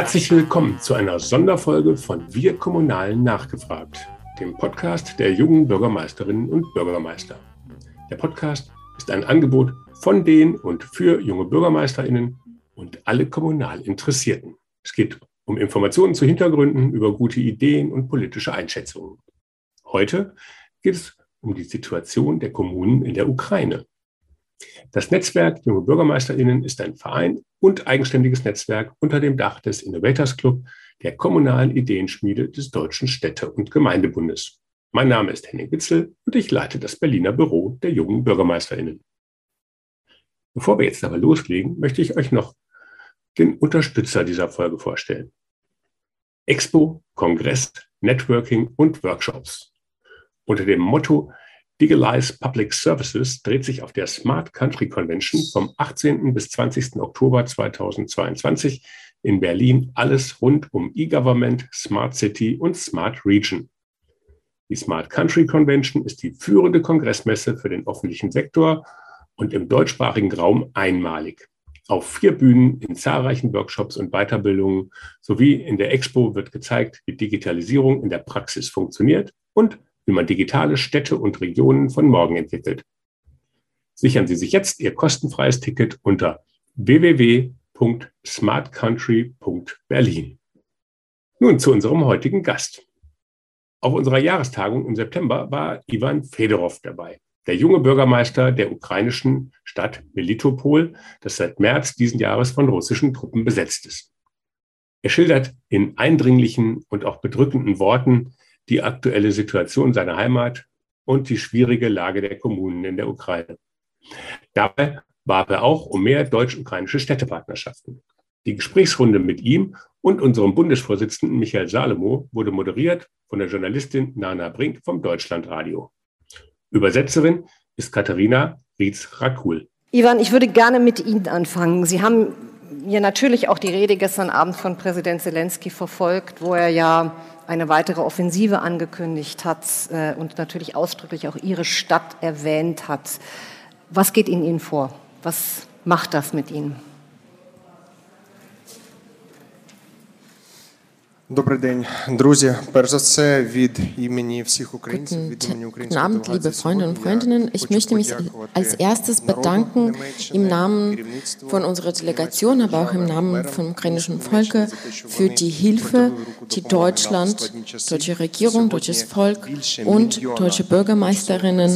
Herzlich willkommen zu einer Sonderfolge von Wir Kommunalen nachgefragt, dem Podcast der jungen Bürgermeisterinnen und Bürgermeister. Der Podcast ist ein Angebot von den und für junge Bürgermeisterinnen und alle kommunal Interessierten. Es geht um Informationen zu Hintergründen über gute Ideen und politische Einschätzungen. Heute geht es um die Situation der Kommunen in der Ukraine. Das Netzwerk Junge BürgermeisterInnen ist ein Verein und eigenständiges Netzwerk unter dem Dach des Innovators Club, der kommunalen Ideenschmiede des Deutschen Städte- und Gemeindebundes. Mein Name ist Henning Witzel und ich leite das Berliner Büro der jungen BürgermeisterInnen. Bevor wir jetzt aber loslegen, möchte ich euch noch den Unterstützer dieser Folge vorstellen. Expo, Kongress, Networking und Workshops. Unter dem Motto Digitalize Public Services dreht sich auf der Smart Country Convention vom 18. bis 20. Oktober 2022 in Berlin alles rund um E-Government, Smart City und Smart Region. Die Smart Country Convention ist die führende Kongressmesse für den öffentlichen Sektor und im deutschsprachigen Raum einmalig. Auf vier Bühnen in zahlreichen Workshops und Weiterbildungen sowie in der Expo wird gezeigt, wie Digitalisierung in der Praxis funktioniert und wie man digitale Städte und Regionen von morgen entwickelt. Sichern Sie sich jetzt Ihr kostenfreies Ticket unter www.smartcountry.berlin. Nun zu unserem heutigen Gast. Auf unserer Jahrestagung im September war Ivan Fedorov dabei, der junge Bürgermeister der ukrainischen Stadt Melitopol, das seit März diesen Jahres von russischen Truppen besetzt ist. Er schildert in eindringlichen und auch bedrückenden Worten, die aktuelle Situation seiner Heimat und die schwierige Lage der Kommunen in der Ukraine. Dabei warb er auch um mehr deutsch-ukrainische Städtepartnerschaften. Die Gesprächsrunde mit ihm und unserem Bundesvorsitzenden Michael Salomo wurde moderiert von der Journalistin Nana Brink vom Deutschlandradio. Übersetzerin ist Katharina Rietz-Rakul. Ivan, ich würde gerne mit Ihnen anfangen. Sie haben ja natürlich auch die Rede gestern Abend von Präsident Zelensky verfolgt, wo er ja eine weitere Offensive angekündigt hat äh, und natürlich ausdrücklich auch Ihre Stadt erwähnt hat. Was geht in Ihnen vor? Was macht das mit Ihnen? Добрий день, друзі. Перш за все, від імені всіх українців, від імені української Abend, liebe Freunde und Freundinnen. Ich möchte mich als erstes bedanken im Namen von unserer Delegation, aber auch im Namen vom ukrainischen Volke für die Hilfe, die Deutschland, deutsche Regierung, deutsches Volk und deutsche Bürgermeisterinnen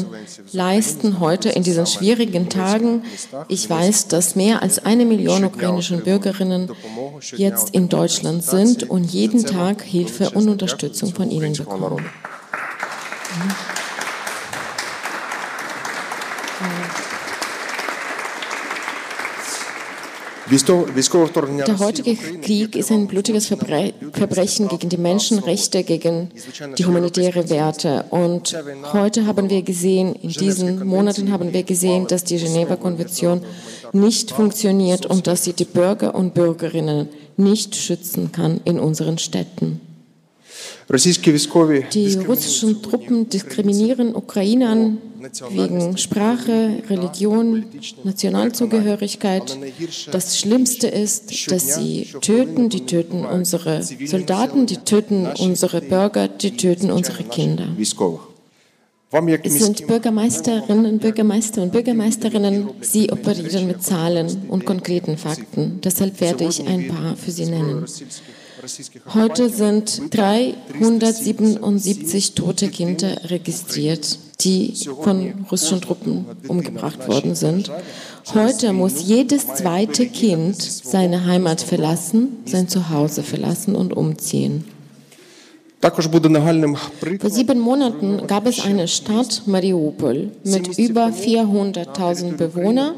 leisten heute in diesen schwierigen Tagen. Ich weiß, dass mehr als eine Million ukrainische Bürgerinnen jetzt in Deutschland sind und jeden Tag Hilfe und Unterstützung von Ihnen bekommen. Der heutige Krieg ist ein blutiges Verbrechen gegen die Menschenrechte, gegen die humanitäre Werte. Und heute haben wir gesehen, in diesen Monaten haben wir gesehen, dass die Geneva-Konvention nicht funktioniert und dass sie die Bürger und Bürgerinnen nicht schützen kann in unseren Städten. Die russischen Truppen diskriminieren Ukrainern wegen Sprache, Religion, Nationalzugehörigkeit. Das Schlimmste ist, dass sie töten, die töten unsere Soldaten, die töten unsere Bürger, die töten unsere Kinder. Es sind Bürgermeisterinnen, Bürgermeister und Bürgermeisterinnen. Sie operieren mit Zahlen und konkreten Fakten. Deshalb werde ich ein paar für Sie nennen. Heute sind 377 tote Kinder registriert, die von russischen Truppen umgebracht worden sind. Heute muss jedes zweite Kind seine Heimat verlassen, sein Zuhause verlassen und umziehen. Vor sieben Monaten gab es eine Stadt, Mariupol, mit über 400.000 Bewohnern.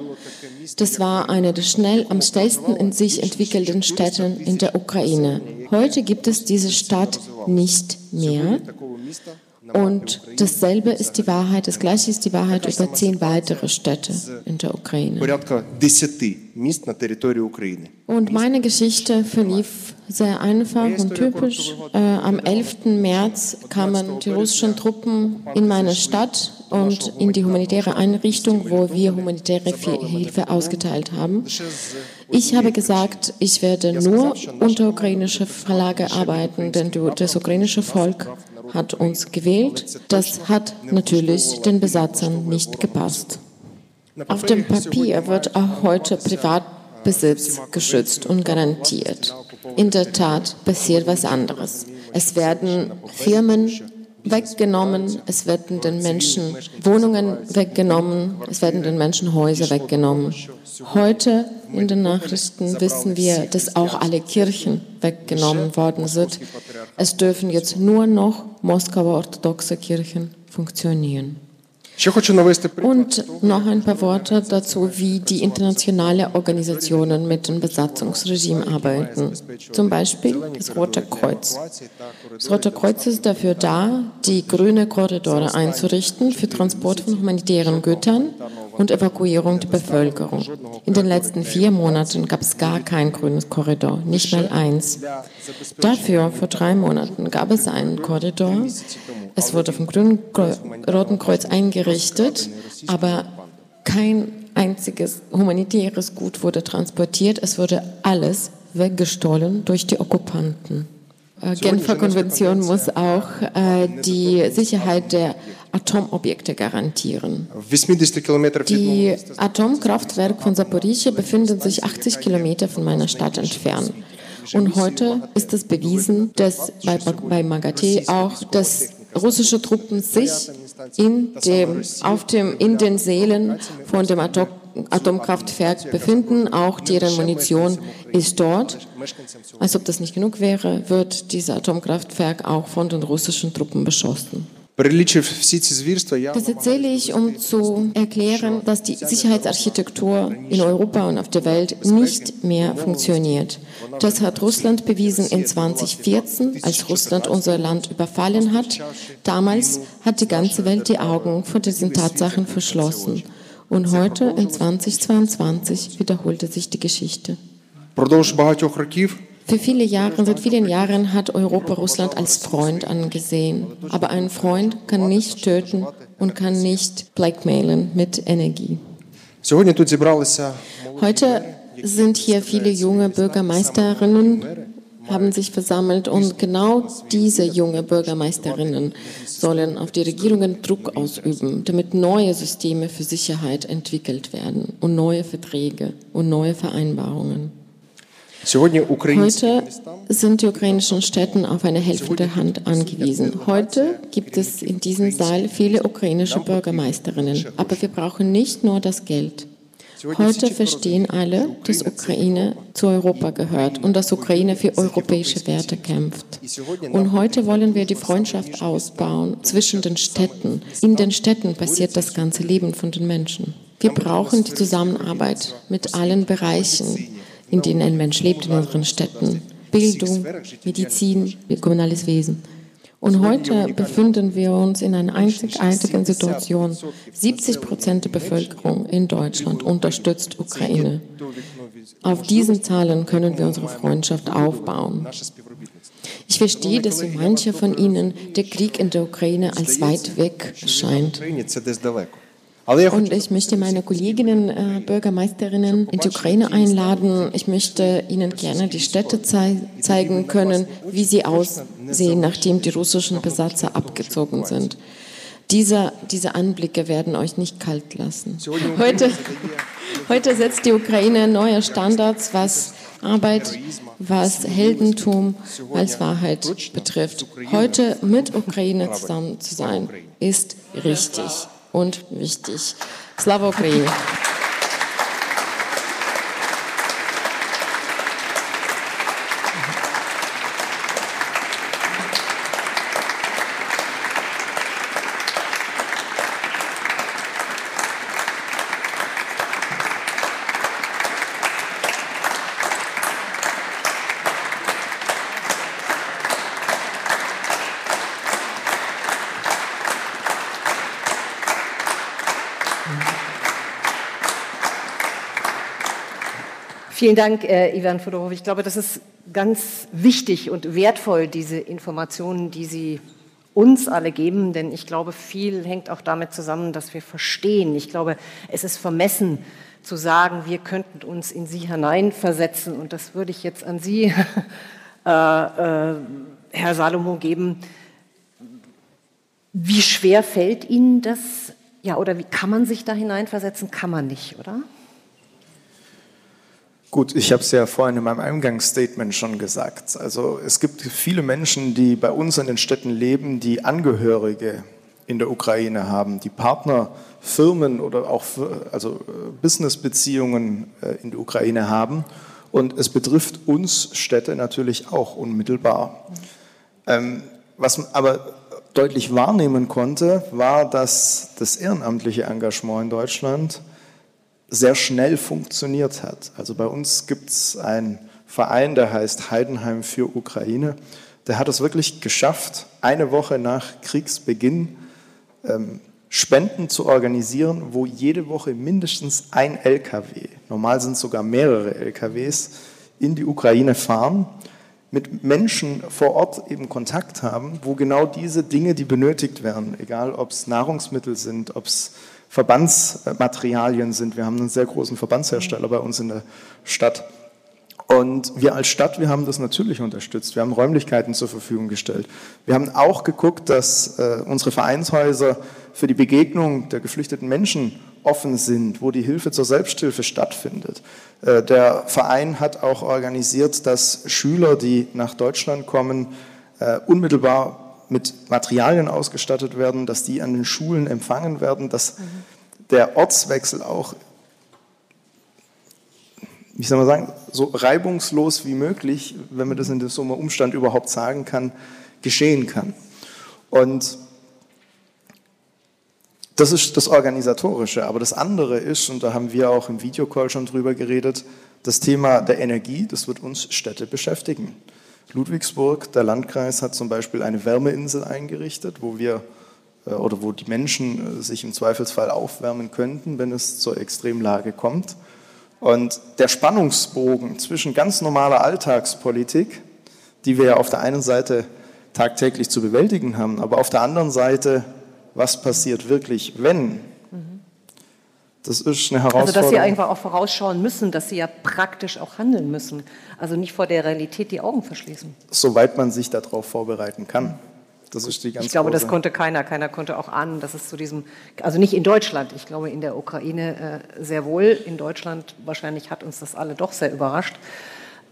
Das war eine der schnell, am schnellsten in sich entwickelnden Städte in der Ukraine. Heute gibt es diese Stadt nicht mehr. Und dasselbe ist die Wahrheit, das gleiche ist die Wahrheit über zehn weitere Städte in der Ukraine. Und meine Geschichte verlief sehr einfach und typisch. Äh, am 11. März kamen die russischen Truppen in meine Stadt und in die humanitäre Einrichtung, wo wir humanitäre Hilfe ausgeteilt haben. Ich habe gesagt, ich werde nur unter ukrainischer Verlage arbeiten, denn das ukrainische Volk hat uns gewählt. Das hat natürlich den Besatzern nicht gepasst. Auf dem Papier wird auch heute Privatbesitz geschützt und garantiert. In der Tat passiert was anderes. Es werden Firmen weggenommen, es werden den Menschen Wohnungen weggenommen, es werden den Menschen Häuser weggenommen. Heute in den Nachrichten wissen wir, dass auch alle Kirchen weggenommen worden sind. Es dürfen jetzt nur noch Moskauer orthodoxe Kirchen funktionieren. Und noch ein paar Worte dazu, wie die internationalen Organisationen mit dem Besatzungsregime arbeiten. Zum Beispiel das Rote Kreuz. Das Rote Kreuz ist dafür da, die grüne Korridore einzurichten für Transport von humanitären Gütern und Evakuierung der Bevölkerung. In den letzten vier Monaten gab es gar kein grünes Korridor, nicht mal eins. Dafür, vor drei Monaten, gab es einen Korridor. Es wurde vom Grünen Roten Kreuz eingerichtet, aber kein einziges humanitäres Gut wurde transportiert. Es wurde alles weggestohlen durch die Okkupanten. Äh, Genfer Konvention muss auch äh, die Sicherheit der Atomobjekte garantieren. Die Atomkraftwerke von Saporizhia befinden sich 80 Kilometer von meiner Stadt entfernt. Und heute ist es bewiesen, dass bei, bei Magate auch, dass russische Truppen sich in, dem, auf dem, in den Seelen von dem Atom Atomkraftwerk befinden. Auch deren Munition ist dort. Als ob das nicht genug wäre, wird dieses Atomkraftwerk auch von den russischen Truppen beschossen. Das erzähle ich, um zu erklären, dass die Sicherheitsarchitektur in Europa und auf der Welt nicht mehr funktioniert. Das hat Russland bewiesen in 2014, als Russland unser Land überfallen hat. Damals hat die ganze Welt die Augen vor diesen Tatsachen verschlossen. Und heute, in 2022, wiederholte sich die Geschichte. Für viele Jahre, seit vielen Jahren hat Europa Russland als Freund angesehen. Aber ein Freund kann nicht töten und kann nicht blackmailen mit Energie. Heute sind hier viele junge Bürgermeisterinnen haben sich versammelt und genau diese junge Bürgermeisterinnen sollen auf die Regierungen Druck ausüben, damit neue Systeme für Sicherheit entwickelt werden und neue Verträge und neue Vereinbarungen. Heute sind die ukrainischen Städte auf eine helfende Hand angewiesen. Heute gibt es in diesem Saal viele ukrainische Bürgermeisterinnen, aber wir brauchen nicht nur das Geld. Heute verstehen alle, dass Ukraine zu Europa gehört und dass Ukraine für europäische Werte kämpft. Und heute wollen wir die Freundschaft ausbauen zwischen den Städten. In den Städten passiert das ganze Leben von den Menschen. Wir brauchen die Zusammenarbeit mit allen Bereichen, in denen ein Mensch lebt in unseren Städten. Bildung, Medizin, kommunales Wesen. Und heute befinden wir uns in einer einzigartigen Situation. 70 Prozent der Bevölkerung in Deutschland unterstützt Ukraine. Auf diesen Zahlen können wir unsere Freundschaft aufbauen. Ich verstehe, dass für manche von Ihnen der Krieg in der Ukraine als weit weg scheint. Und ich möchte meine Kolleginnen, äh, Bürgermeisterinnen in die Ukraine einladen. Ich möchte Ihnen gerne die Städte zei zeigen können, wie sie aussehen, nachdem die russischen Besatzer abgezogen sind. Diese, diese Anblicke werden euch nicht kalt lassen. Heute, heute setzt die Ukraine neue Standards, was Arbeit, was Heldentum, was Wahrheit betrifft. Heute mit Ukraine zusammen zu sein, ist richtig und wichtig. Slava Ukraini! Vielen Dank, äh, Ivan Fodorov. Ich glaube, das ist ganz wichtig und wertvoll, diese Informationen, die Sie uns alle geben, denn ich glaube, viel hängt auch damit zusammen, dass wir verstehen. Ich glaube, es ist vermessen zu sagen, wir könnten uns in Sie hineinversetzen und das würde ich jetzt an Sie, äh, äh, Herr Salomo, geben. Wie schwer fällt Ihnen das? Ja, oder wie kann man sich da hineinversetzen? Kann man nicht, oder? Gut, ich habe es ja vorhin in meinem Eingangsstatement schon gesagt. Also es gibt viele Menschen, die bei uns in den Städten leben, die Angehörige in der Ukraine haben, die Partnerfirmen oder auch also äh, Businessbeziehungen äh, in der Ukraine haben. Und es betrifft uns Städte natürlich auch unmittelbar. Ähm, was man aber deutlich wahrnehmen konnte, war, dass das ehrenamtliche Engagement in Deutschland sehr schnell funktioniert hat. Also bei uns gibt es einen Verein, der heißt Heidenheim für Ukraine. Der hat es wirklich geschafft, eine Woche nach Kriegsbeginn ähm, Spenden zu organisieren, wo jede Woche mindestens ein LKW, normal sind sogar mehrere LKWs, in die Ukraine fahren, mit Menschen vor Ort eben Kontakt haben, wo genau diese Dinge, die benötigt werden, egal ob es Nahrungsmittel sind, ob es Verbandsmaterialien sind. Wir haben einen sehr großen Verbandshersteller bei uns in der Stadt. Und wir als Stadt, wir haben das natürlich unterstützt. Wir haben Räumlichkeiten zur Verfügung gestellt. Wir haben auch geguckt, dass äh, unsere Vereinshäuser für die Begegnung der geflüchteten Menschen offen sind, wo die Hilfe zur Selbsthilfe stattfindet. Äh, der Verein hat auch organisiert, dass Schüler, die nach Deutschland kommen, äh, unmittelbar mit Materialien ausgestattet werden, dass die an den Schulen empfangen werden, dass der Ortswechsel auch, wie soll man sagen, so reibungslos wie möglich, wenn man das in so einem Umstand überhaupt sagen kann, geschehen kann. Und das ist das Organisatorische. Aber das andere ist, und da haben wir auch im Videocall schon drüber geredet, das Thema der Energie, das wird uns Städte beschäftigen. Ludwigsburg, der Landkreis hat zum Beispiel eine Wärmeinsel eingerichtet, wo wir äh, oder wo die Menschen äh, sich im Zweifelsfall aufwärmen könnten, wenn es zur Extremlage kommt. Und der Spannungsbogen zwischen ganz normaler Alltagspolitik, die wir ja auf der einen Seite tagtäglich zu bewältigen haben, aber auf der anderen Seite, was passiert wirklich, wenn das ist eine Herausforderung. Also, dass Sie einfach auch vorausschauen müssen, dass Sie ja praktisch auch handeln müssen. Also nicht vor der Realität die Augen verschließen. Soweit man sich darauf vorbereiten kann. Das ist die ganz ich glaube, das konnte keiner. Keiner konnte auch ahnen, dass es zu diesem, also nicht in Deutschland, ich glaube in der Ukraine äh, sehr wohl. In Deutschland wahrscheinlich hat uns das alle doch sehr überrascht.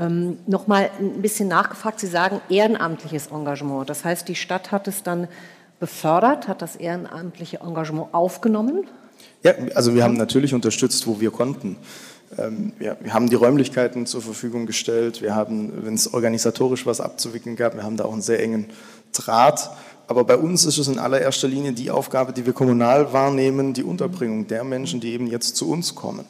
Ähm, Nochmal ein bisschen nachgefragt. Sie sagen ehrenamtliches Engagement. Das heißt, die Stadt hat es dann befördert, hat das ehrenamtliche Engagement aufgenommen? Ja, also wir haben natürlich unterstützt, wo wir konnten. Ähm, wir, wir haben die Räumlichkeiten zur Verfügung gestellt. Wir haben, wenn es organisatorisch was abzuwickeln gab, wir haben da auch einen sehr engen Draht. Aber bei uns ist es in allererster Linie die Aufgabe, die wir kommunal wahrnehmen, die Unterbringung der Menschen, die eben jetzt zu uns kommen.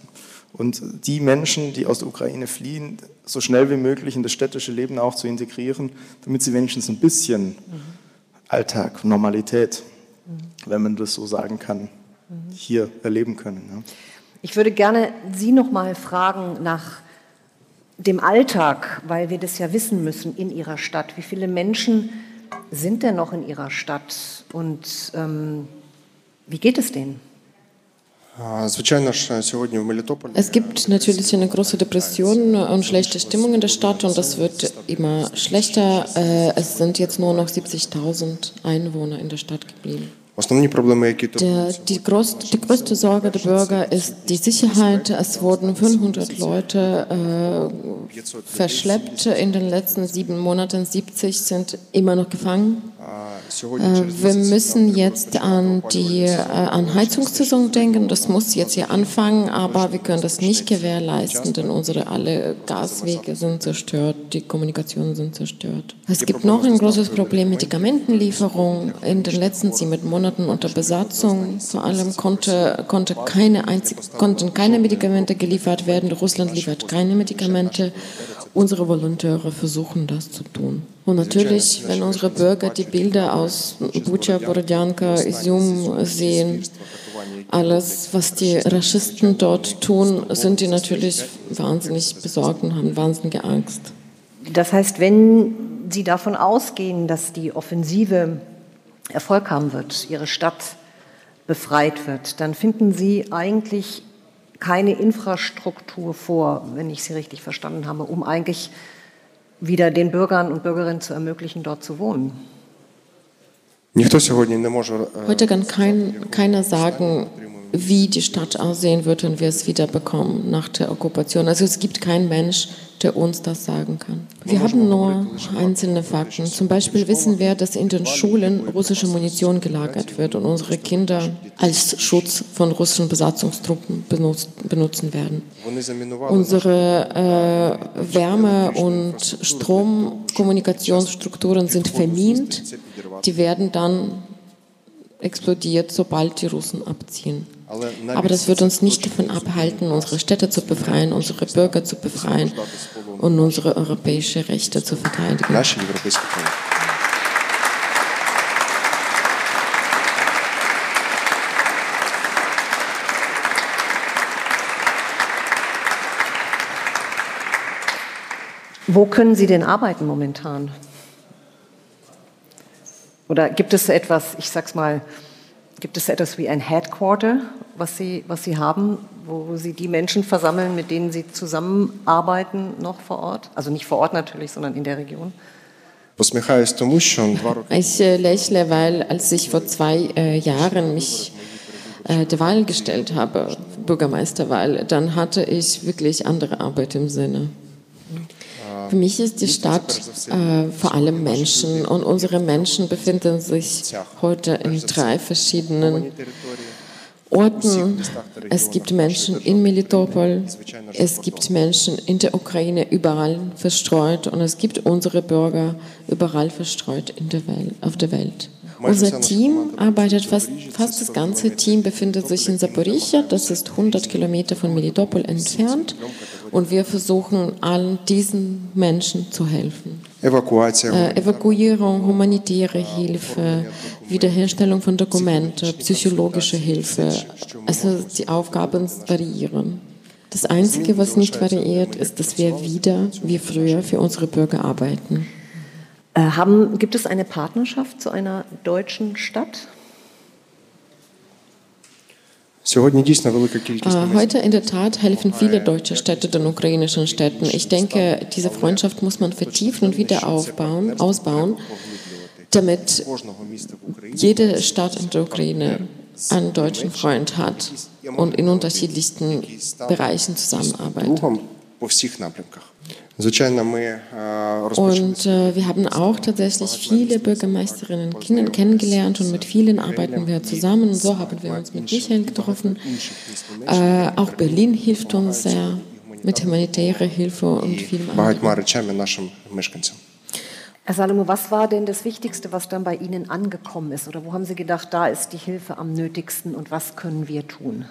Und die Menschen, die aus der Ukraine fliehen, so schnell wie möglich in das städtische Leben auch zu integrieren, damit sie wenigstens ein bisschen mhm. Alltag, Normalität, mhm. wenn man das so sagen kann, hier erleben können. Ja. Ich würde gerne Sie noch mal fragen nach dem Alltag, weil wir das ja wissen müssen in Ihrer Stadt. Wie viele Menschen sind denn noch in Ihrer Stadt und ähm, wie geht es denen? Es gibt natürlich eine große Depression und schlechte Stimmung in der Stadt und das wird immer schlechter. Äh, es sind jetzt nur noch 70.000 Einwohner in der Stadt geblieben. Die, groß, die, größte Sorge der Bürger ist die Sicherheit. Es wurden 500 Leute äh, verschleppt in den letzten sieben Monaten. 70 sind immer noch gefangen. Äh, wir müssen jetzt an die äh, an Heizungssaison denken. Das muss jetzt hier anfangen, aber wir können das nicht gewährleisten, denn unsere alle Gaswege sind zerstört, die Kommunikationen sind zerstört. Es gibt noch ein großes Problem Medikamentenlieferung. In den letzten sieben Monaten unter Besatzung vor allem konnte, konnte keine einzig, konnten keine Medikamente geliefert werden. Russland liefert keine Medikamente. Unsere Volontäre versuchen das zu tun. Und natürlich, wenn unsere Bürger die Bilder aus Bucha, Borodjanka, Izum sehen, alles, was die Raschisten dort tun, sind die natürlich wahnsinnig besorgt und haben wahnsinnige Angst. Das heißt, wenn Sie davon ausgehen, dass die Offensive Erfolg haben wird, Ihre Stadt befreit wird, dann finden Sie eigentlich keine Infrastruktur vor, wenn ich Sie richtig verstanden habe, um eigentlich wieder den Bürgern und Bürgerinnen zu ermöglichen, dort zu wohnen. Heute kann kein, keiner sagen, wie die Stadt aussehen wird, wenn wir es wieder bekommen nach der Okkupation. Also es gibt keinen Mensch, der uns das sagen kann. Wir haben nur einzelne Fakten. Zum Beispiel wissen wir, dass in den Schulen russische Munition gelagert wird und unsere Kinder als Schutz von russischen Besatzungstruppen benutzen werden. Unsere äh, Wärme- und Stromkommunikationsstrukturen sind vermint. Die werden dann explodiert, sobald die Russen abziehen. Aber das wird uns nicht davon abhalten, unsere Städte zu befreien, unsere Bürger zu befreien und unsere europäischen Rechte zu verteidigen. Wo können Sie denn arbeiten momentan? Oder gibt es etwas, ich sag's mal, gibt es etwas wie ein Headquarter, was Sie, was Sie haben, wo Sie die Menschen versammeln, mit denen Sie zusammenarbeiten noch vor Ort? Also nicht vor Ort natürlich, sondern in der Region. Ich äh, lächle, weil als ich vor zwei äh, Jahren mich äh, der Wahl gestellt habe, Bürgermeisterwahl, dann hatte ich wirklich andere Arbeit im Sinne. Für mich ist die Stadt äh, vor allem Menschen und unsere Menschen befinden sich heute in drei verschiedenen Orten. Es gibt Menschen in Melitopol, es gibt Menschen in der Ukraine überall verstreut und es gibt unsere Bürger überall verstreut in der Welt, auf der Welt. Unser Team arbeitet fast, fast das ganze Team befindet sich in Saporischia, das ist 100 Kilometer von Melitopol entfernt und wir versuchen allen diesen Menschen zu helfen. Äh, Evakuierung, humanitäre Hilfe, Wiederherstellung von Dokumenten, psychologische Hilfe. Also die Aufgaben variieren. Das Einzige, was nicht variiert, ist, dass wir wieder wie früher für unsere Bürger arbeiten. Äh, haben, gibt es eine Partnerschaft zu einer deutschen Stadt? Äh, heute in der Tat helfen viele deutsche Städte den ukrainischen Städten. Ich denke, diese Freundschaft muss man vertiefen und wieder aufbauen, ausbauen, damit jede Stadt in der Ukraine einen deutschen Freund hat und in unterschiedlichsten Bereichen zusammenarbeitet. Und äh, wir haben auch tatsächlich viele Bürgermeisterinnen kennengelernt und mit vielen arbeiten wir zusammen. Und so haben wir uns mit Michael getroffen. Äh, auch Berlin hilft uns sehr mit humanitärer Hilfe und vielem anderen. Herr Salomo, was war denn das Wichtigste, was dann bei Ihnen angekommen ist? Oder wo haben Sie gedacht, da ist die Hilfe am nötigsten und was können wir tun?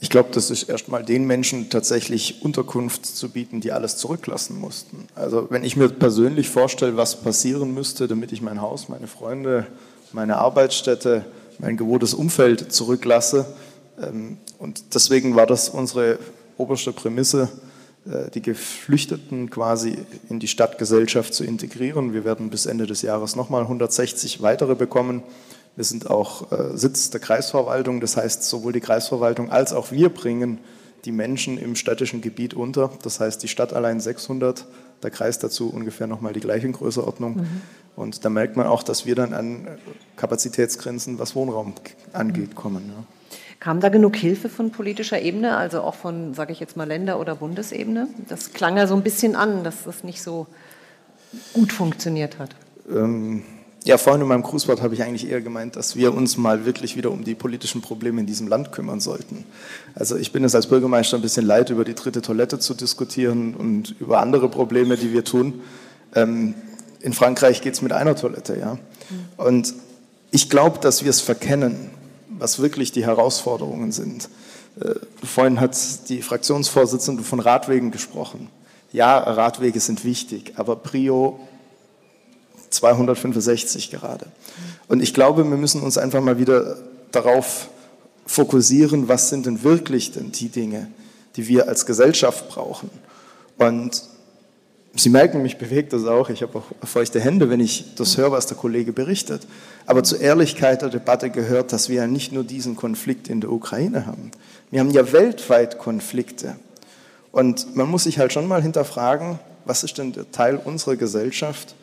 Ich glaube, das ist erstmal den Menschen tatsächlich Unterkunft zu bieten, die alles zurücklassen mussten. Also wenn ich mir persönlich vorstelle, was passieren müsste, damit ich mein Haus, meine Freunde, meine Arbeitsstätte, mein gewohntes Umfeld zurücklasse. Ähm, und deswegen war das unsere oberste Prämisse, äh, die Geflüchteten quasi in die Stadtgesellschaft zu integrieren. Wir werden bis Ende des Jahres nochmal 160 weitere bekommen. Wir sind auch äh, Sitz der Kreisverwaltung, das heißt, sowohl die Kreisverwaltung als auch wir bringen die Menschen im städtischen Gebiet unter. Das heißt, die Stadt allein 600, der Kreis dazu ungefähr nochmal die gleiche Größenordnung. Mhm. Und da merkt man auch, dass wir dann an Kapazitätsgrenzen, was Wohnraum angeht, kommen. Ja. Kam da genug Hilfe von politischer Ebene, also auch von, sage ich jetzt mal, Länder- oder Bundesebene? Das klang ja so ein bisschen an, dass das nicht so gut funktioniert hat. Ähm, ja, vorhin in meinem Grußwort habe ich eigentlich eher gemeint, dass wir uns mal wirklich wieder um die politischen Probleme in diesem Land kümmern sollten. Also ich bin es als Bürgermeister ein bisschen leid, über die dritte Toilette zu diskutieren und über andere Probleme, die wir tun. Ähm, in Frankreich geht es mit einer Toilette, ja. Und ich glaube, dass wir es verkennen, was wirklich die Herausforderungen sind. Äh, vorhin hat die Fraktionsvorsitzende von Radwegen gesprochen. Ja, Radwege sind wichtig, aber Prio 265 gerade. Und ich glaube, wir müssen uns einfach mal wieder darauf fokussieren, was sind denn wirklich denn die Dinge, die wir als Gesellschaft brauchen. Und Sie merken, mich bewegt das auch. Ich habe auch feuchte Hände, wenn ich das höre, was der Kollege berichtet. Aber zur Ehrlichkeit der Debatte gehört, dass wir ja nicht nur diesen Konflikt in der Ukraine haben. Wir haben ja weltweit Konflikte. Und man muss sich halt schon mal hinterfragen, was ist denn der Teil unserer Gesellschaft,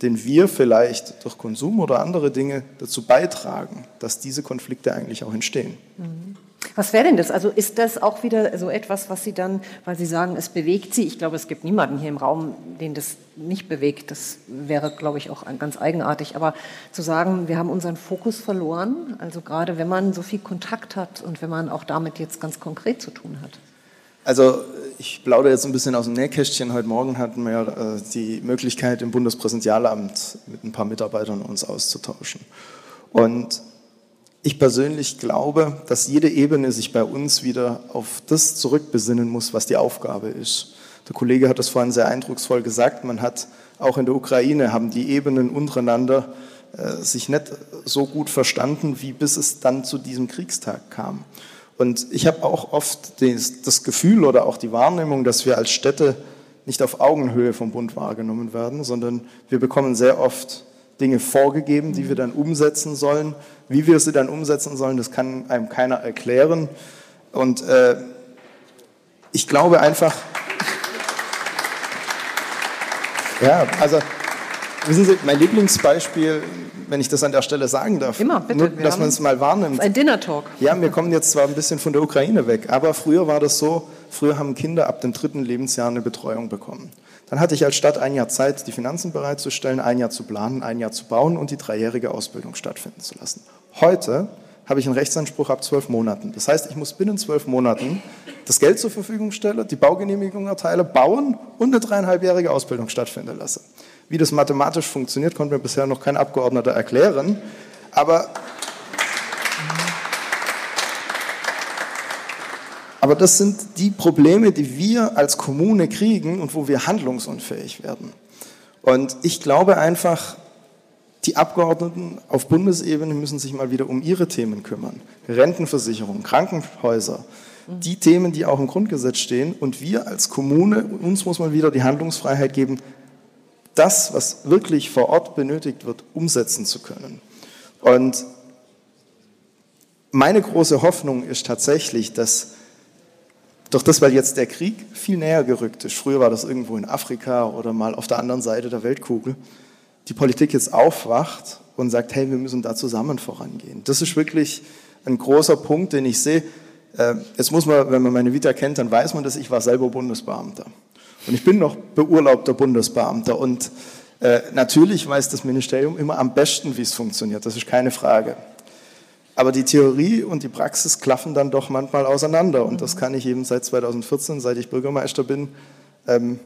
den wir vielleicht durch Konsum oder andere Dinge dazu beitragen, dass diese Konflikte eigentlich auch entstehen. Mhm. Was wäre denn das? Also ist das auch wieder so etwas, was Sie dann, weil Sie sagen, es bewegt Sie, ich glaube, es gibt niemanden hier im Raum, den das nicht bewegt. Das wäre, glaube ich, auch ganz eigenartig. Aber zu sagen, wir haben unseren Fokus verloren, also gerade wenn man so viel Kontakt hat und wenn man auch damit jetzt ganz konkret zu tun hat. Also ich plaudere jetzt ein bisschen aus dem Nähkästchen. Heute Morgen hatten wir äh, die Möglichkeit, im Bundespräsidialamt mit ein paar Mitarbeitern uns auszutauschen. Und ich persönlich glaube, dass jede Ebene sich bei uns wieder auf das zurückbesinnen muss, was die Aufgabe ist. Der Kollege hat das vorhin sehr eindrucksvoll gesagt. Man hat auch in der Ukraine haben die Ebenen untereinander äh, sich nicht so gut verstanden, wie bis es dann zu diesem Kriegstag kam. Und ich habe auch oft das, Gefühl oder auch die Wahrnehmung, dass wir als Städte nicht auf Augenhöhe vom Bund wahrgenommen werden, sondern wir bekommen sehr oft Dinge vorgegeben, die wir dann umsetzen sollen. Wie wir sie dann umsetzen sollen, das kann einem keiner erklären. Und äh, ich glaube einfach, ja, also wissen Sie, mein Lieblingsbeispiel wenn ich das an der Stelle sagen darf. Immer, bitte. Nur, dass man es mal wahrnimmt. Ein Dinner-Talk. Ja, wir kommen jetzt zwar ein bisschen von der Ukraine weg, aber früher war das so, früher haben Kinder ab dem dritten Lebensjahr eine Betreuung bekommen. Dann hatte ich als Stadt ein Jahr Zeit, die Finanzen bereitzustellen, ein Jahr zu planen, ein Jahr zu bauen und die dreijährige Ausbildung stattfinden zu lassen. Heute habe ich einen Rechtsanspruch ab zwölf Monaten. Das heißt, ich muss binnen zwölf Monaten das Geld zur Verfügung stellen, die Baugenehmigung erteile, bauen und eine dreieinhalbjährige Ausbildung stattfinden lassen. Wie das mathematisch funktioniert, konnte mir bisher noch kein Abgeordneter erklären. Aber, aber das sind die Probleme, die wir als Kommune kriegen und wo wir handlungsunfähig werden. Und ich glaube einfach, die Abgeordneten auf Bundesebene müssen sich mal wieder um ihre Themen kümmern. Rentenversicherung, Krankenhäuser, die Themen, die auch im Grundgesetz stehen. Und wir als Kommune, uns muss man wieder die Handlungsfreiheit geben, das, was wirklich vor Ort benötigt wird, umsetzen zu können. Und meine große Hoffnung ist tatsächlich, dass durch das, weil jetzt der Krieg viel näher gerückt ist, früher war das irgendwo in Afrika oder mal auf der anderen Seite der Weltkugel, die Politik jetzt aufwacht und sagt, hey, wir müssen da zusammen vorangehen. Das ist wirklich ein großer Punkt, den ich sehe. Äh, jetzt muss man, wenn man meine Vita kennt, dann weiß man, dass ich war selber Bundesbeamter. Und ich bin noch beurlaubter Bundesbeamter und äh, natürlich weiß das Ministerium immer am besten, wie es funktioniert, das ist keine Frage. Aber die Theorie und die Praxis klaffen dann doch manchmal auseinander und das kann ich eben seit 2014, seit ich Bürgermeister bin, ähm,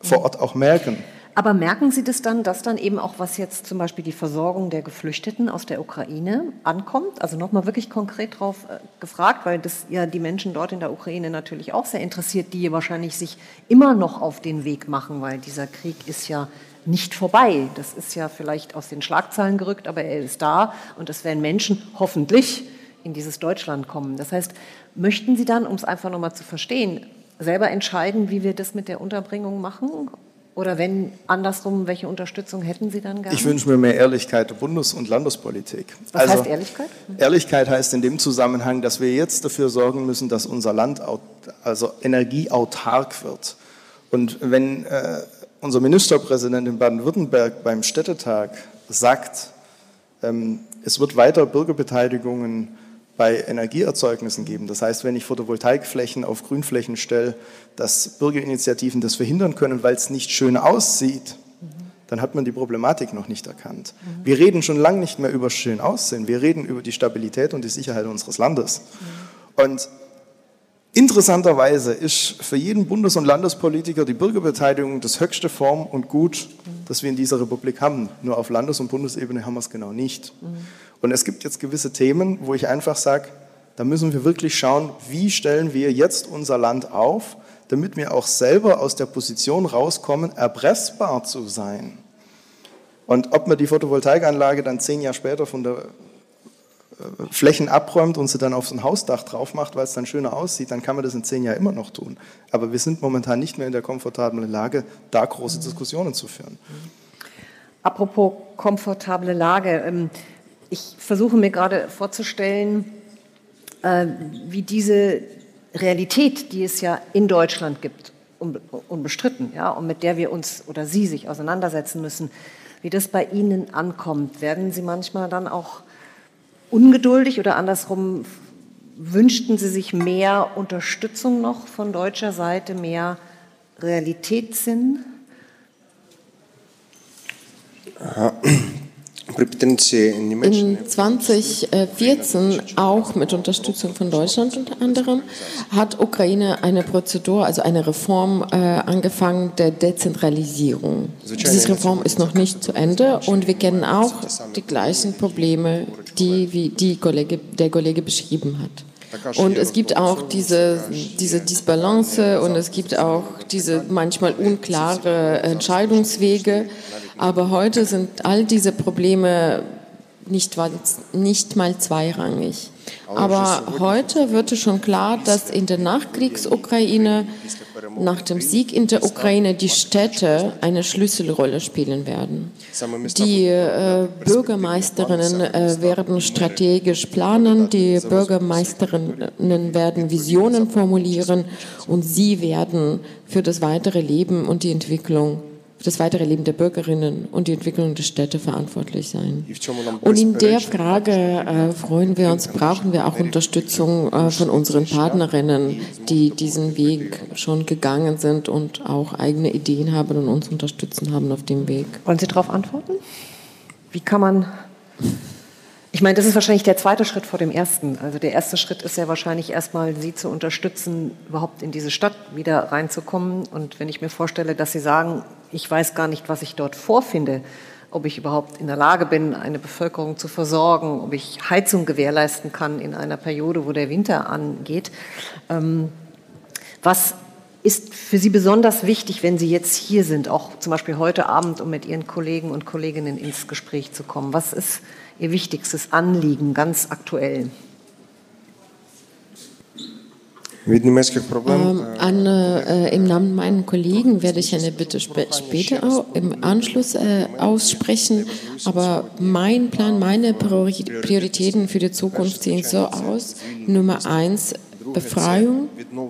vor Ort auch merken. Aber merken Sie das dann, dass dann eben auch was jetzt zum Beispiel die Versorgung der Geflüchteten aus der Ukraine ankommt? Also nochmal wirklich konkret darauf äh, gefragt, weil das ja die Menschen dort in der Ukraine natürlich auch sehr interessiert, die wahrscheinlich sich immer noch auf den Weg machen, weil dieser Krieg ist ja nicht vorbei. Das ist ja vielleicht aus den Schlagzeilen gerückt, aber er ist da und es werden Menschen hoffentlich in dieses Deutschland kommen. Das heißt, möchten Sie dann, um es einfach nochmal zu verstehen, selber entscheiden, wie wir das mit der Unterbringung machen? Oder wenn andersrum, welche Unterstützung hätten Sie dann gerne? Ich wünsche mir mehr Ehrlichkeit der Bundes- und Landespolitik. Was also, heißt Ehrlichkeit? Ehrlichkeit heißt in dem Zusammenhang, dass wir jetzt dafür sorgen müssen, dass unser Land also energieautark wird. Und wenn äh, unser Ministerpräsident in Baden-Württemberg beim Städtetag sagt, ähm, es wird weiter Bürgerbeteiligungen bei Energieerzeugnissen geben. Das heißt, wenn ich Photovoltaikflächen auf Grünflächen stelle, dass Bürgerinitiativen das verhindern können, weil es nicht schön aussieht, dann hat man die Problematik noch nicht erkannt. Mhm. Wir reden schon lange nicht mehr über schön aussehen, wir reden über die Stabilität und die Sicherheit unseres Landes. Mhm. Und interessanterweise ist für jeden Bundes- und Landespolitiker die Bürgerbeteiligung das höchste Form und Gut, mhm. das wir in dieser Republik haben. Nur auf Landes- und Bundesebene haben wir es genau nicht. Und es gibt jetzt gewisse Themen, wo ich einfach sage, Da müssen wir wirklich schauen, wie stellen wir jetzt unser Land auf, damit wir auch selber aus der Position rauskommen, erpressbar zu sein. Und ob man die Photovoltaikanlage dann zehn Jahre später von der äh, Flächen abräumt und sie dann auf so ein Hausdach drauf macht, weil es dann schöner aussieht, dann kann man das in zehn Jahren immer noch tun. Aber wir sind momentan nicht mehr in der komfortablen Lage, da große Diskussionen zu führen. Apropos komfortable Lage, ähm, ich versuche mir gerade vorzustellen, äh, wie diese Realität, die es ja in Deutschland gibt, unbestritten, ja, und mit der wir uns oder Sie sich auseinandersetzen müssen, wie das bei Ihnen ankommt. Werden Sie manchmal dann auch ungeduldig oder andersrum wünschten Sie sich mehr Unterstützung noch von deutscher Seite, mehr Realitätssinn? In 2014, auch mit Unterstützung von Deutschland unter anderem, hat Ukraine eine Prozedur, also eine Reform äh, angefangen der Dezentralisierung. Diese Reform ist noch nicht zu Ende und wir kennen auch die gleichen Probleme, die wie die Kollege, der Kollege beschrieben hat. Und es gibt auch diese, diese Disbalance und es gibt auch diese manchmal unklare Entscheidungswege. Aber heute sind all diese Probleme nicht, nicht mal zweirangig. Aber heute wird es schon klar, dass in der Nachkriegsukraine nach dem Sieg in der Ukraine die Städte eine Schlüsselrolle spielen werden. Die äh, Bürgermeisterinnen äh, werden strategisch planen, die Bürgermeisterinnen werden Visionen formulieren und sie werden für das weitere Leben und die Entwicklung das weitere Leben der Bürgerinnen und die Entwicklung der Städte verantwortlich sein. Und in der Frage äh, freuen wir uns, brauchen wir auch Unterstützung äh, von unseren Partnerinnen, die diesen Weg schon gegangen sind und auch eigene Ideen haben und uns unterstützen haben auf dem Weg. Wollen Sie darauf antworten? Wie kann man ich meine, das ist wahrscheinlich der zweite Schritt vor dem ersten. Also der erste Schritt ist ja wahrscheinlich erstmal, Sie zu unterstützen, überhaupt in diese Stadt wieder reinzukommen. Und wenn ich mir vorstelle, dass Sie sagen, ich weiß gar nicht, was ich dort vorfinde, ob ich überhaupt in der Lage bin, eine Bevölkerung zu versorgen, ob ich Heizung gewährleisten kann in einer Periode, wo der Winter angeht. Ähm, was ist für Sie besonders wichtig, wenn Sie jetzt hier sind, auch zum Beispiel heute Abend, um mit Ihren Kollegen und Kolleginnen ins Gespräch zu kommen? Was ist Ihr wichtigstes Anliegen ganz aktuell? Ähm, an, äh, Im Namen meinen Kollegen werde ich eine Bitte sp später im Anschluss äh, aussprechen. Aber mein Plan, meine Prioritäten für die Zukunft sehen so aus. Nummer eins, Befreiung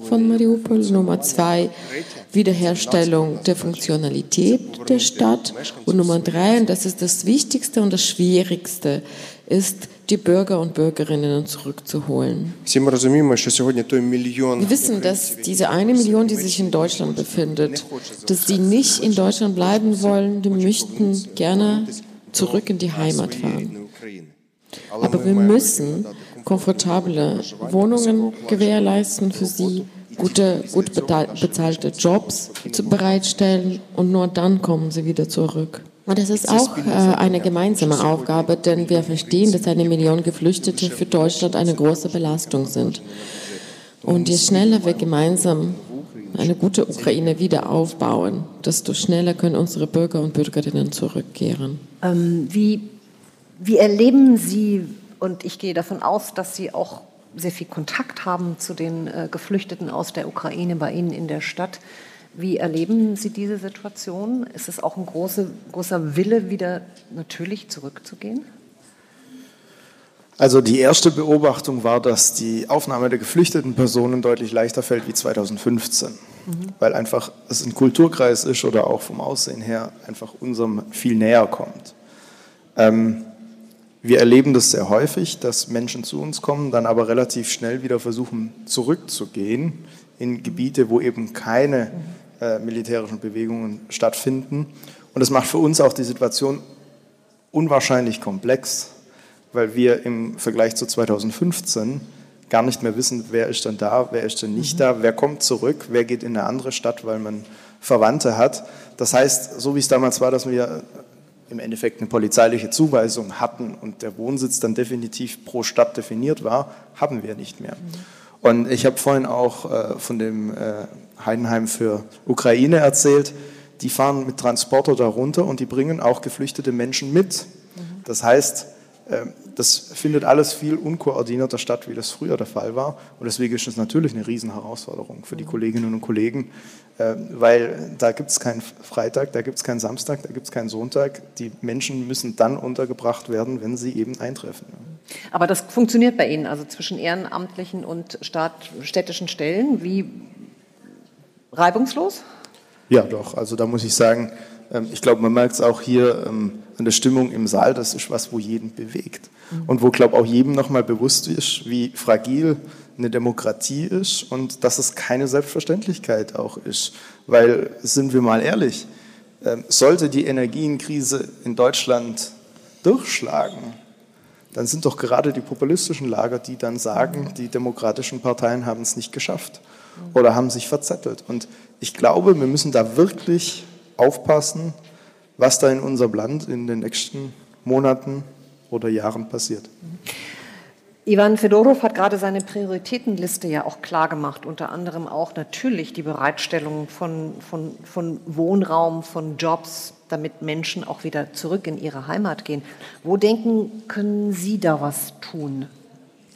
von Mariupol. Nummer zwei, Wiederherstellung der Funktionalität der Stadt. Und Nummer drei, und das ist das Wichtigste und das Schwierigste, ist, die Bürger und Bürgerinnen zurückzuholen. Wir wissen, dass diese eine Million, die sich in Deutschland befindet, dass sie nicht in Deutschland bleiben wollen, die möchten gerne zurück in die Heimat fahren. Aber wir müssen komfortable Wohnungen gewährleisten für sie, gute, gut bezahlte Jobs bereitstellen und nur dann kommen sie wieder zurück. Und das ist auch äh, eine gemeinsame Aufgabe, denn wir verstehen, dass eine Million Geflüchtete für Deutschland eine große Belastung sind. Und je schneller wir gemeinsam eine gute Ukraine wieder aufbauen, desto schneller können unsere Bürger und Bürgerinnen zurückkehren. Ähm, wie, wie erleben Sie, und ich gehe davon aus, dass Sie auch sehr viel Kontakt haben zu den äh, Geflüchteten aus der Ukraine bei Ihnen in der Stadt, wie erleben Sie diese Situation? Ist es auch ein große, großer Wille, wieder natürlich zurückzugehen? Also die erste Beobachtung war, dass die Aufnahme der geflüchteten Personen deutlich leichter fällt wie 2015, mhm. weil einfach es ein Kulturkreis ist oder auch vom Aussehen her einfach unserem viel näher kommt. Ähm, wir erleben das sehr häufig, dass Menschen zu uns kommen, dann aber relativ schnell wieder versuchen zurückzugehen in Gebiete, wo eben keine äh, militärischen Bewegungen stattfinden. Und das macht für uns auch die Situation unwahrscheinlich komplex, weil wir im Vergleich zu 2015 gar nicht mehr wissen, wer ist denn da, wer ist denn nicht mhm. da, wer kommt zurück, wer geht in eine andere Stadt, weil man Verwandte hat. Das heißt, so wie es damals war, dass wir im Endeffekt eine polizeiliche Zuweisung hatten und der Wohnsitz dann definitiv pro Stadt definiert war, haben wir nicht mehr. Und ich habe vorhin auch äh, von dem äh, Heidenheim für Ukraine erzählt. Die fahren mit Transporter darunter und die bringen auch geflüchtete Menschen mit. Das heißt, äh, das findet alles viel unkoordinierter statt, wie das früher der Fall war. Und deswegen ist es natürlich eine Riesenherausforderung für die Kolleginnen und Kollegen, äh, weil da gibt es keinen Freitag, da gibt es keinen Samstag, da gibt es keinen Sonntag. Die Menschen müssen dann untergebracht werden, wenn sie eben eintreffen. Aber das funktioniert bei Ihnen, also zwischen ehrenamtlichen und Staat, städtischen Stellen, wie reibungslos? Ja, doch. Also da muss ich sagen, ähm, ich glaube, man merkt es auch hier ähm, an der Stimmung im Saal, das ist was, wo jeden bewegt. Und wo, glaube ich, auch jedem nochmal bewusst ist, wie fragil eine Demokratie ist und dass es keine Selbstverständlichkeit auch ist. Weil, sind wir mal ehrlich, ähm, sollte die Energienkrise in Deutschland durchschlagen, dann sind doch gerade die populistischen Lager, die dann sagen, die demokratischen Parteien haben es nicht geschafft oder haben sich verzettelt. Und ich glaube, wir müssen da wirklich aufpassen, was da in unserem Land in den nächsten Monaten oder Jahren passiert. Ivan Fedorov hat gerade seine Prioritätenliste ja auch klar gemacht, unter anderem auch natürlich die Bereitstellung von, von, von Wohnraum, von Jobs, damit Menschen auch wieder zurück in ihre Heimat gehen. Wo denken, können Sie da was tun?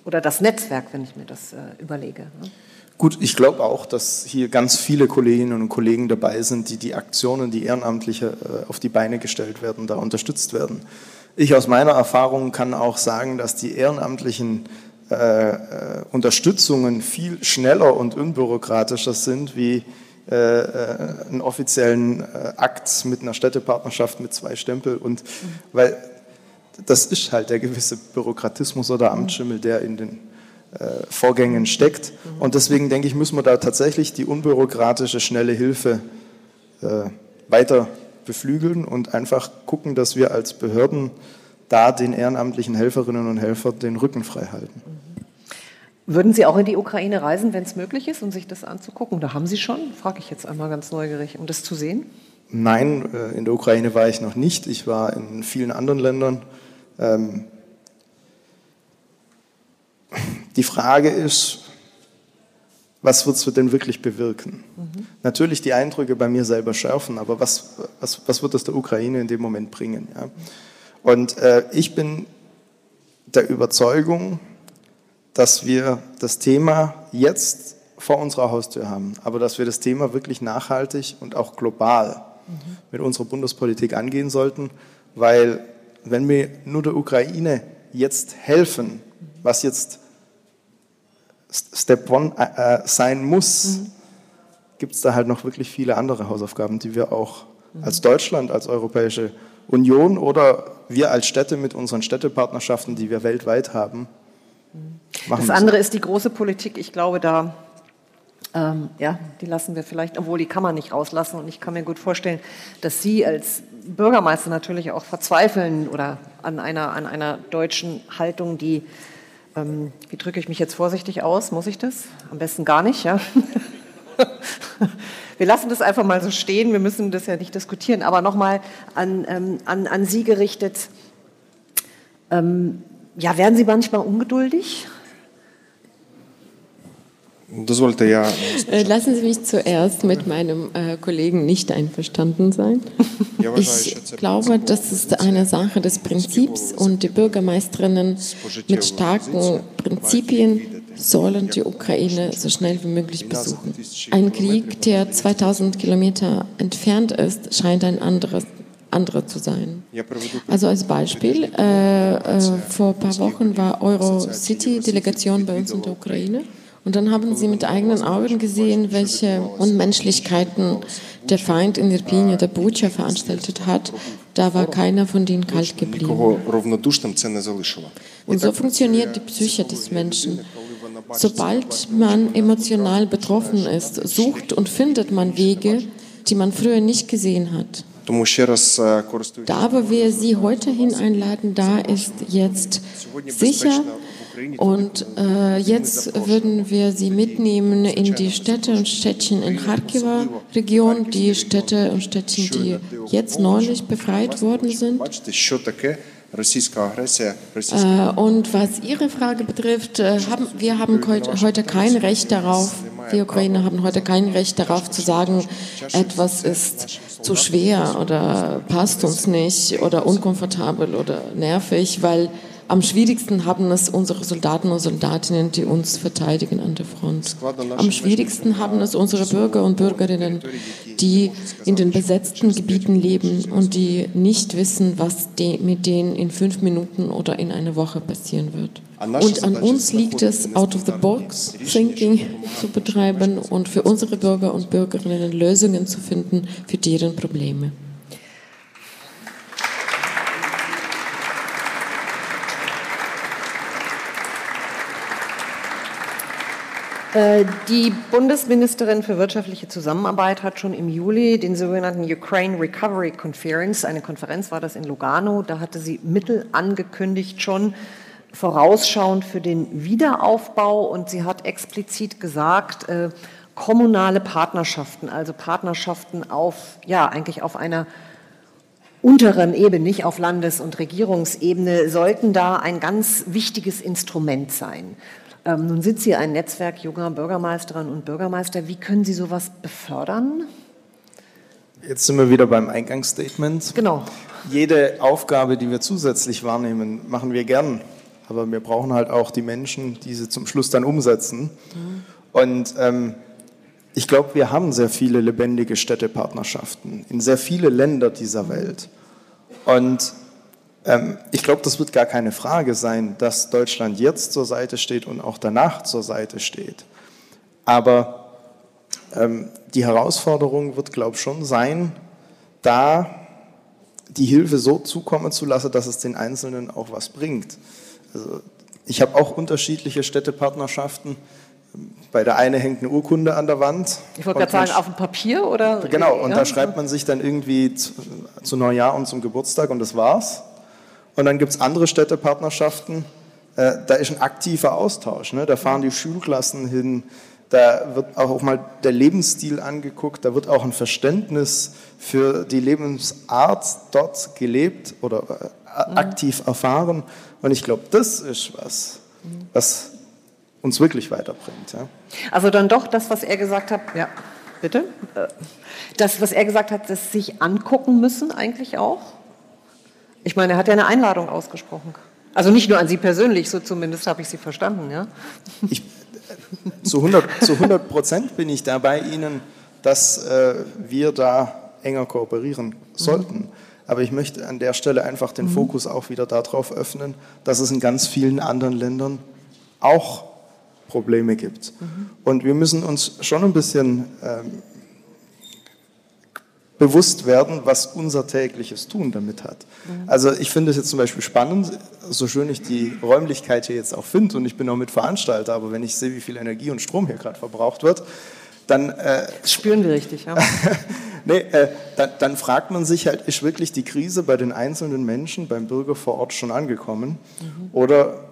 Oder das Netzwerk, wenn ich mir das äh, überlege. Ne? Gut, ich glaube auch, dass hier ganz viele Kolleginnen und Kollegen dabei sind, die die Aktionen, die ehrenamtliche äh, auf die Beine gestellt werden, da unterstützt werden. Ich aus meiner Erfahrung kann auch sagen, dass die ehrenamtlichen äh, äh Unterstützungen viel schneller und unbürokratischer sind wie äh, äh, einen offiziellen äh, Akt mit einer Städtepartnerschaft mit zwei Stempel und mhm. weil das ist halt der gewisse Bürokratismus oder Amtsschimmel, der in den äh, Vorgängen steckt. Und deswegen denke ich, müssen wir da tatsächlich die unbürokratische, schnelle Hilfe äh, weiter beflügeln und einfach gucken, dass wir als Behörden da den ehrenamtlichen Helferinnen und Helfern den Rücken frei halten. Würden Sie auch in die Ukraine reisen, wenn es möglich ist, um sich das anzugucken? Da haben Sie schon? Frage ich jetzt einmal ganz neugierig, um das zu sehen. Nein, äh, in der Ukraine war ich noch nicht. Ich war in vielen anderen Ländern. Ähm, die Frage ist, was wird es denn wirklich bewirken? Mhm. Natürlich die Eindrücke bei mir selber schärfen, aber was, was, was wird das der Ukraine in dem Moment bringen? Ja? Und äh, ich bin der Überzeugung, dass wir das Thema jetzt vor unserer Haustür haben, aber dass wir das Thema wirklich nachhaltig und auch global mhm. mit unserer Bundespolitik angehen sollten, weil wenn wir nur der Ukraine jetzt helfen, was jetzt Step One äh, äh, sein muss, mhm. gibt es da halt noch wirklich viele andere Hausaufgaben, die wir auch mhm. als Deutschland, als Europäische Union oder wir als Städte mit unseren Städtepartnerschaften, die wir weltweit haben, mhm. machen. Das andere ist die große Politik. Ich glaube, da ähm, ja, die lassen wir vielleicht, obwohl die kann man nicht rauslassen. Und ich kann mir gut vorstellen, dass Sie als Bürgermeister natürlich auch verzweifeln oder an einer, an einer deutschen Haltung, die ähm, wie drücke ich mich jetzt vorsichtig aus? Muss ich das? Am besten gar nicht, ja. Wir lassen das einfach mal so stehen, wir müssen das ja nicht diskutieren. Aber nochmal an, ähm, an, an Sie gerichtet. Ähm, ja, werden Sie manchmal ungeduldig? Das wollte ja. Äh, lassen Sie mich zuerst mit meinem äh, Kollegen nicht einverstanden sein. Ich glaube, das ist eine Sache des Prinzips und die Bürgermeisterinnen mit starken Prinzipien sollen die Ukraine so schnell wie möglich besuchen. Ein Krieg, der 2000 Kilometer entfernt ist, scheint ein anderes andere zu sein. Also als Beispiel, äh, äh, äh, vor ein paar Wochen war Eurocity-Delegation bei uns in der Ukraine. Und dann haben sie mit eigenen Augen gesehen, welche Unmenschlichkeiten der Feind in Irpin oder Bucha veranstaltet hat. Da war keiner von denen kalt geblieben. Und so funktioniert die Psyche des Menschen. Sobald man emotional betroffen ist, sucht und findet man Wege, die man früher nicht gesehen hat. Da, wo wir Sie heute hin einladen, da ist jetzt sicher Und äh, jetzt würden wir Sie mitnehmen in die Städte und Städtchen in Kharkiva Region, die Städte und Städtchen, die jetzt neulich befreit worden sind. Äh, und was Ihre Frage betrifft, äh, haben, wir haben heute kein Recht darauf, die Ukrainer haben heute kein Recht darauf zu sagen, etwas ist zu schwer oder passt uns nicht oder unkomfortabel oder nervig, weil am schwierigsten haben es unsere Soldaten und Soldatinnen, die uns verteidigen an der Front. Am schwierigsten haben es unsere Bürger und Bürgerinnen, die in den besetzten Gebieten leben und die nicht wissen, was mit denen in fünf Minuten oder in einer Woche passieren wird. Und an uns liegt es, out of the box thinking zu betreiben und für unsere Bürger und Bürgerinnen Lösungen zu finden für deren Probleme. Die Bundesministerin für wirtschaftliche Zusammenarbeit hat schon im Juli den sogenannten Ukraine Recovery Conference, eine Konferenz war das in Lugano, da hatte sie Mittel angekündigt schon vorausschauend für den Wiederaufbau und sie hat explizit gesagt, äh, kommunale Partnerschaften, also Partnerschaften auf, ja, eigentlich auf einer unteren Ebene, nicht auf Landes- und Regierungsebene, sollten da ein ganz wichtiges Instrument sein. Ähm, nun sitzt hier ein Netzwerk junger Bürgermeisterinnen und Bürgermeister. Wie können Sie sowas befördern? Jetzt sind wir wieder beim Eingangsstatement. Genau. Jede Aufgabe, die wir zusätzlich wahrnehmen, machen wir gern. Aber wir brauchen halt auch die Menschen, die sie zum Schluss dann umsetzen. Mhm. Und ähm, ich glaube, wir haben sehr viele lebendige Städtepartnerschaften in sehr viele Länder dieser Welt. Und ich glaube, das wird gar keine Frage sein, dass Deutschland jetzt zur Seite steht und auch danach zur Seite steht. Aber ähm, die Herausforderung wird, glaube ich, schon sein, da die Hilfe so zukommen zu lassen, dass es den Einzelnen auch was bringt. Also ich habe auch unterschiedliche Städtepartnerschaften. Bei der eine hängt eine Urkunde an der Wand. Ich wollte gerade sagen, auf dem Papier oder? Genau, und ja? da schreibt man sich dann irgendwie zu, zu Neujahr und zum Geburtstag und das war's. Und dann gibt es andere Städtepartnerschaften, äh, da ist ein aktiver Austausch. Ne? Da fahren die Schulklassen hin, da wird auch mal der Lebensstil angeguckt, da wird auch ein Verständnis für die Lebensart dort gelebt oder äh, mhm. aktiv erfahren. Und ich glaube, das ist was, was uns wirklich weiterbringt. Ja? Also dann doch das, was er gesagt hat, ja, bitte? Äh, das, was er gesagt hat, das sich angucken müssen eigentlich auch? Ich meine, er hat ja eine Einladung ausgesprochen. Also nicht nur an Sie persönlich, so zumindest habe ich Sie verstanden. Ja? Ich, zu, 100, zu 100 Prozent bin ich da bei Ihnen, dass äh, wir da enger kooperieren sollten. Mhm. Aber ich möchte an der Stelle einfach den mhm. Fokus auch wieder darauf öffnen, dass es in ganz vielen anderen Ländern auch Probleme gibt. Mhm. Und wir müssen uns schon ein bisschen ähm, bewusst werden, was unser tägliches Tun damit hat. Mhm. Also ich finde es jetzt zum Beispiel spannend, so schön ich die Räumlichkeit hier jetzt auch finde und ich bin auch mit Veranstalter, aber wenn ich sehe, wie viel Energie und Strom hier gerade verbraucht wird, dann... Äh, das spüren wir richtig, ja. nee, äh, dann, dann, fragt man sich halt, ist wirklich die Krise bei den einzelnen Menschen, beim Bürger vor Ort schon angekommen mhm. oder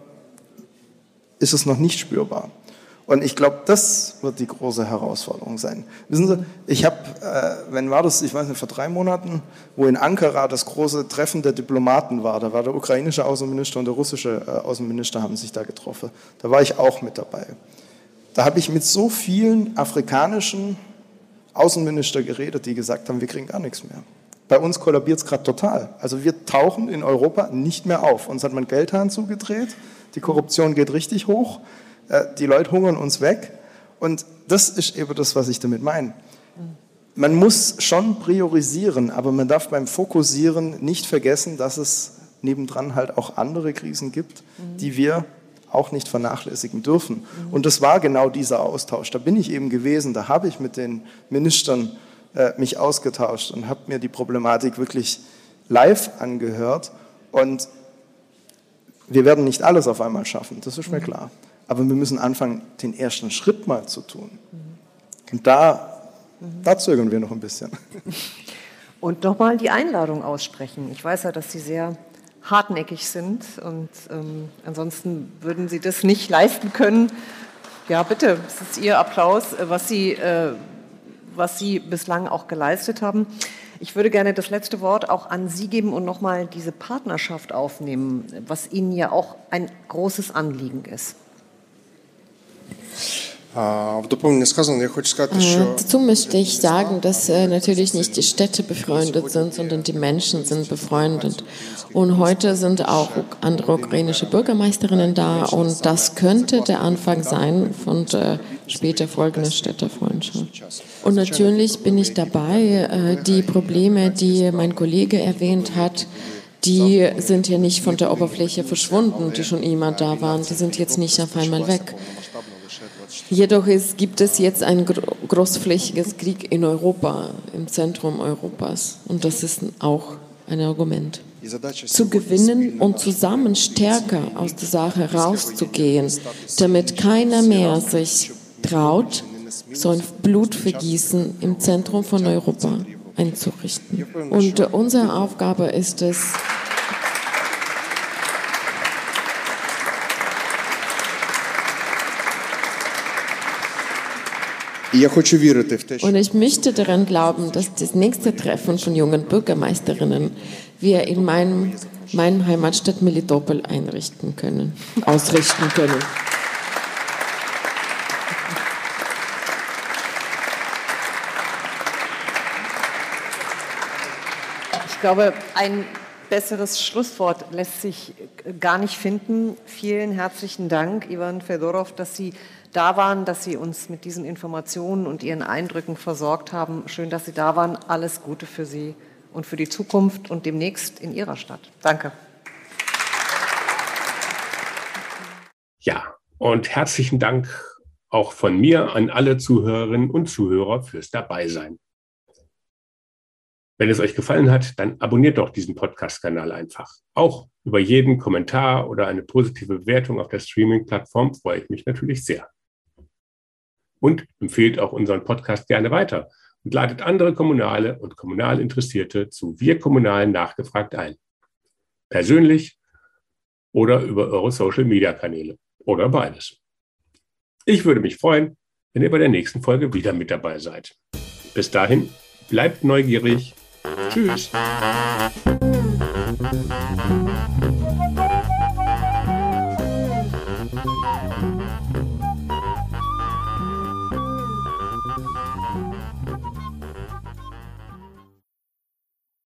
ist es noch nicht spürbar? Und ich glaube, das wird die große Herausforderung sein. Wissen Sie, ich habe, äh, wenn war das, ich weiß nicht, vor drei Monaten, wo in Ankara das große Treffen der Diplomaten war, da war der ukrainische Außenminister und der russische äh, Außenminister haben sich da getroffen. Da war ich auch mit dabei. Da habe ich mit so vielen afrikanischen Außenministern geredet, die gesagt haben, wir kriegen gar nichts mehr. Bei uns kollabiert es gerade total. Also wir tauchen in Europa nicht mehr auf. Uns hat man Geldhahn zugedreht, die Korruption geht richtig hoch. Äh, die Leute hungern uns weg. Und das ist eben das, was ich damit meine. Man muss schon priorisieren, aber man darf beim Fokussieren nicht vergessen, dass es nebendran halt auch andere Krisen gibt, die wir auch nicht vernachlässigen dürfen. Und das war genau dieser Austausch. Da bin ich eben gewesen, da habe ich mit den Ministern äh, mich ausgetauscht und habe mir die Problematik wirklich live angehört. Und wir werden nicht alles auf einmal schaffen, das ist mir klar. Aber wir müssen anfangen, den ersten Schritt mal zu tun. Und da, da zögern wir noch ein bisschen. Und nochmal die Einladung aussprechen. Ich weiß ja, dass Sie sehr hartnäckig sind. Und ähm, ansonsten würden Sie das nicht leisten können. Ja, bitte, es ist Ihr Applaus, äh, was Sie, äh, was Sie bislang auch geleistet haben. Ich würde gerne das letzte Wort auch an Sie geben und nochmal diese Partnerschaft aufnehmen, was Ihnen ja auch ein großes Anliegen ist. Dazu möchte ich sagen, dass äh, natürlich nicht die Städte befreundet sind, sondern die Menschen sind befreundet. Und heute sind auch andere ukrainische Bürgermeisterinnen da und das könnte der Anfang sein von später folgenden Städtefreundschaft. Und natürlich bin ich dabei, äh, die Probleme, die mein Kollege erwähnt hat, die sind ja nicht von der Oberfläche verschwunden, die schon immer da waren. Die sind jetzt nicht auf einmal weg. Jedoch ist, gibt es jetzt ein großflächiges Krieg in Europa, im Zentrum Europas. Und das ist auch ein Argument. Zu gewinnen und zusammen stärker aus der Sache rauszugehen, damit keiner mehr sich traut, so ein Blutvergießen im Zentrum von Europa einzurichten. Und unsere Aufgabe ist es, Und ich möchte daran glauben, dass das nächste Treffen von jungen Bürgermeisterinnen wir in meinem, meinem Heimatstadt Melitopol einrichten können, ausrichten können. Ich glaube, ein besseres Schlusswort lässt sich gar nicht finden. Vielen herzlichen Dank, Ivan Fedorov, dass Sie da waren, dass Sie uns mit diesen Informationen und Ihren Eindrücken versorgt haben. Schön, dass Sie da waren. Alles Gute für Sie und für die Zukunft und demnächst in Ihrer Stadt. Danke. Ja, und herzlichen Dank auch von mir an alle Zuhörerinnen und Zuhörer fürs Dabeisein. Wenn es euch gefallen hat, dann abonniert doch diesen Podcast-Kanal einfach. Auch über jeden Kommentar oder eine positive Bewertung auf der Streaming-Plattform freue ich mich natürlich sehr. Und empfehlt auch unseren Podcast gerne weiter und ladet andere Kommunale und kommunal Interessierte zu Wir Kommunalen nachgefragt ein. Persönlich oder über eure Social-Media-Kanäle oder beides. Ich würde mich freuen, wenn ihr bei der nächsten Folge wieder mit dabei seid. Bis dahin, bleibt neugierig Tschüss.